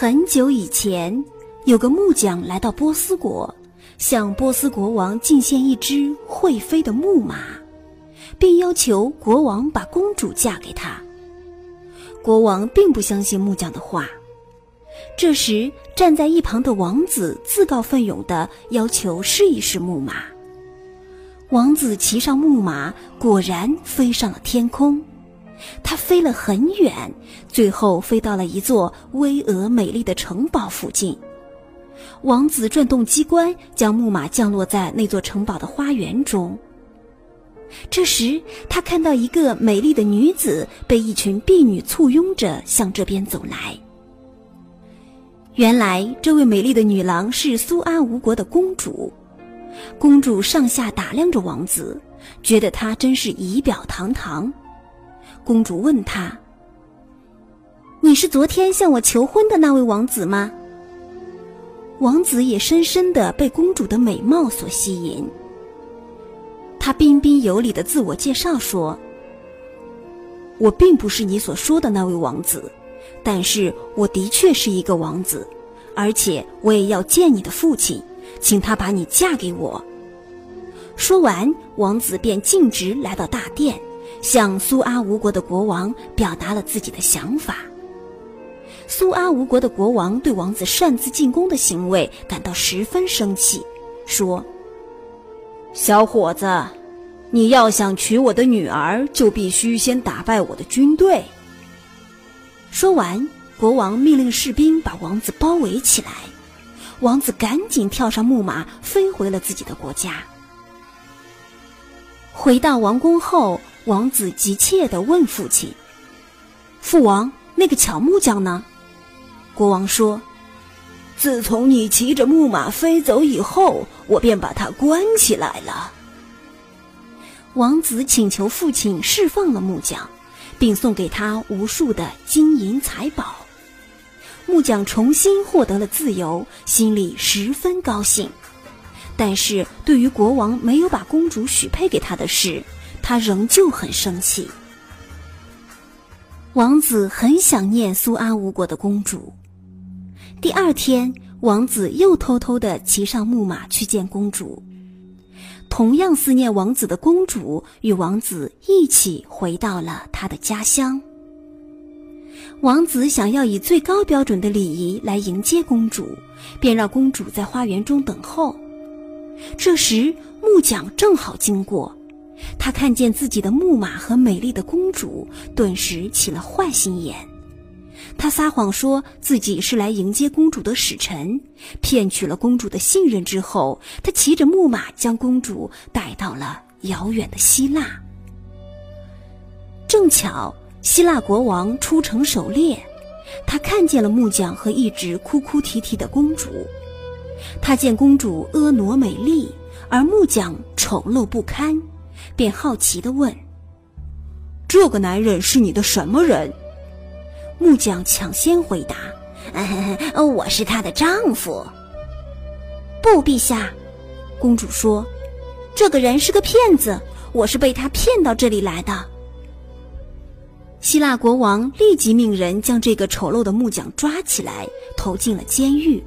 很久以前，有个木匠来到波斯国，向波斯国王进献一只会飞的木马，并要求国王把公主嫁给他。国王并不相信木匠的话。这时，站在一旁的王子自告奋勇地要求试一试木马。王子骑上木马，果然飞上了天空。它飞了很远，最后飞到了一座巍峨美丽的城堡附近。王子转动机关，将木马降落在那座城堡的花园中。这时，他看到一个美丽的女子被一群婢女簇拥着向这边走来。原来，这位美丽的女郎是苏阿吴国的公主。公主上下打量着王子，觉得他真是仪表堂堂。公主问他：“你是昨天向我求婚的那位王子吗？”王子也深深的被公主的美貌所吸引。他彬彬有礼的自我介绍说：“我并不是你所说的那位王子，但是我的确是一个王子，而且我也要见你的父亲，请他把你嫁给我。”说完，王子便径直来到大殿。向苏阿吴国的国王表达了自己的想法。苏阿吴国的国王对王子擅自进宫的行为感到十分生气，说：“小伙子，你要想娶我的女儿，就必须先打败我的军队。”说完，国王命令士兵把王子包围起来。王子赶紧跳上木马，飞回了自己的国家。回到王宫后。王子急切地问父亲：“父王，那个巧木匠呢？”国王说：“自从你骑着木马飞走以后，我便把它关起来了。”王子请求父亲释放了木匠，并送给他无数的金银财宝。木匠重新获得了自由，心里十分高兴。但是对于国王没有把公主许配给他的事，他仍旧很生气。王子很想念苏阿吴国的公主。第二天，王子又偷偷的骑上木马去见公主。同样思念王子的公主与王子一起回到了他的家乡。王子想要以最高标准的礼仪来迎接公主，便让公主在花园中等候。这时，木匠正好经过。他看见自己的木马和美丽的公主，顿时起了坏心眼。他撒谎说自己是来迎接公主的使臣，骗取了公主的信任之后，他骑着木马将公主带到了遥远的希腊。正巧希腊国王出城狩猎，他看见了木匠和一直哭哭啼啼的公主。他见公主婀娜美丽，而木匠丑陋不堪。便好奇地问：“这个男人是你的什么人？”木匠抢先回答：“我是他的丈夫。”不，陛下，公主说：“这个人是个骗子，我是被他骗到这里来的。”希腊国王立即命人将这个丑陋的木匠抓起来，投进了监狱。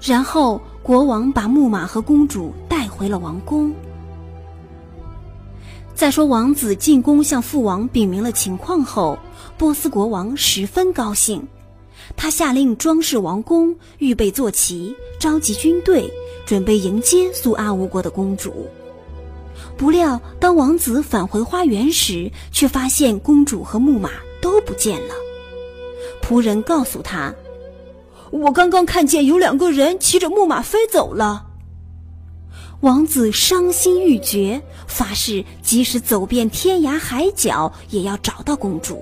然后，国王把木马和公主带回了王宫。再说，王子进宫向父王禀明了情况后，波斯国王十分高兴，他下令装饰王宫，预备坐骑，召集军队，准备迎接苏阿吴国的公主。不料，当王子返回花园时，却发现公主和木马都不见了。仆人告诉他：“我刚刚看见有两个人骑着木马飞走了。王子伤心欲绝，发誓即使走遍天涯海角，也要找到公主。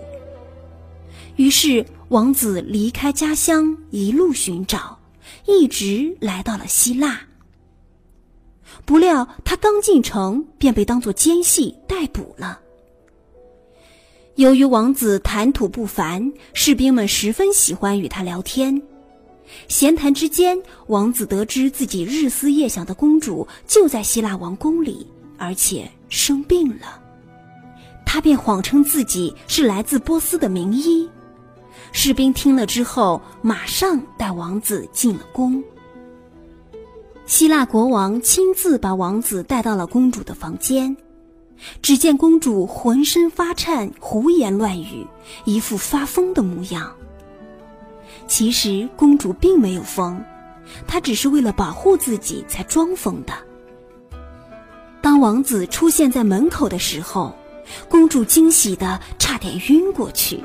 于是，王子离开家乡，一路寻找，一直来到了希腊。不料，他刚进城，便被当作奸细逮捕了。由于王子谈吐不凡，士兵们十分喜欢与他聊天。闲谈之间，王子得知自己日思夜想的公主就在希腊王宫里，而且生病了。他便谎称自己是来自波斯的名医。士兵听了之后，马上带王子进了宫。希腊国王亲自把王子带到了公主的房间，只见公主浑身发颤，胡言乱语，一副发疯的模样。其实公主并没有疯，她只是为了保护自己才装疯的。当王子出现在门口的时候，公主惊喜的差点晕过去。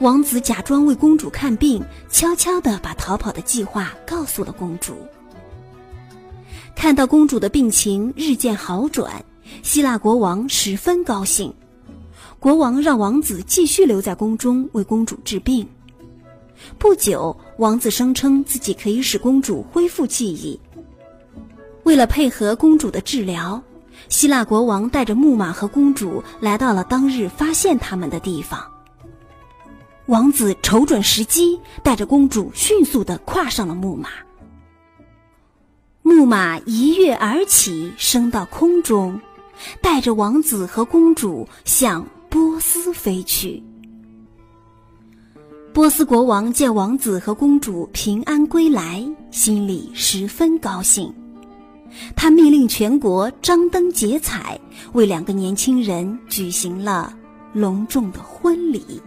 王子假装为公主看病，悄悄的把逃跑的计划告诉了公主。看到公主的病情日渐好转，希腊国王十分高兴。国王让王子继续留在宫中为公主治病。不久，王子声称自己可以使公主恢复记忆。为了配合公主的治疗，希腊国王带着木马和公主来到了当日发现他们的地方。王子瞅准时机，带着公主迅速地跨上了木马。木马一跃而起，升到空中，带着王子和公主向波斯飞去。波斯国王见王子和公主平安归来，心里十分高兴。他命令全国张灯结彩，为两个年轻人举行了隆重的婚礼。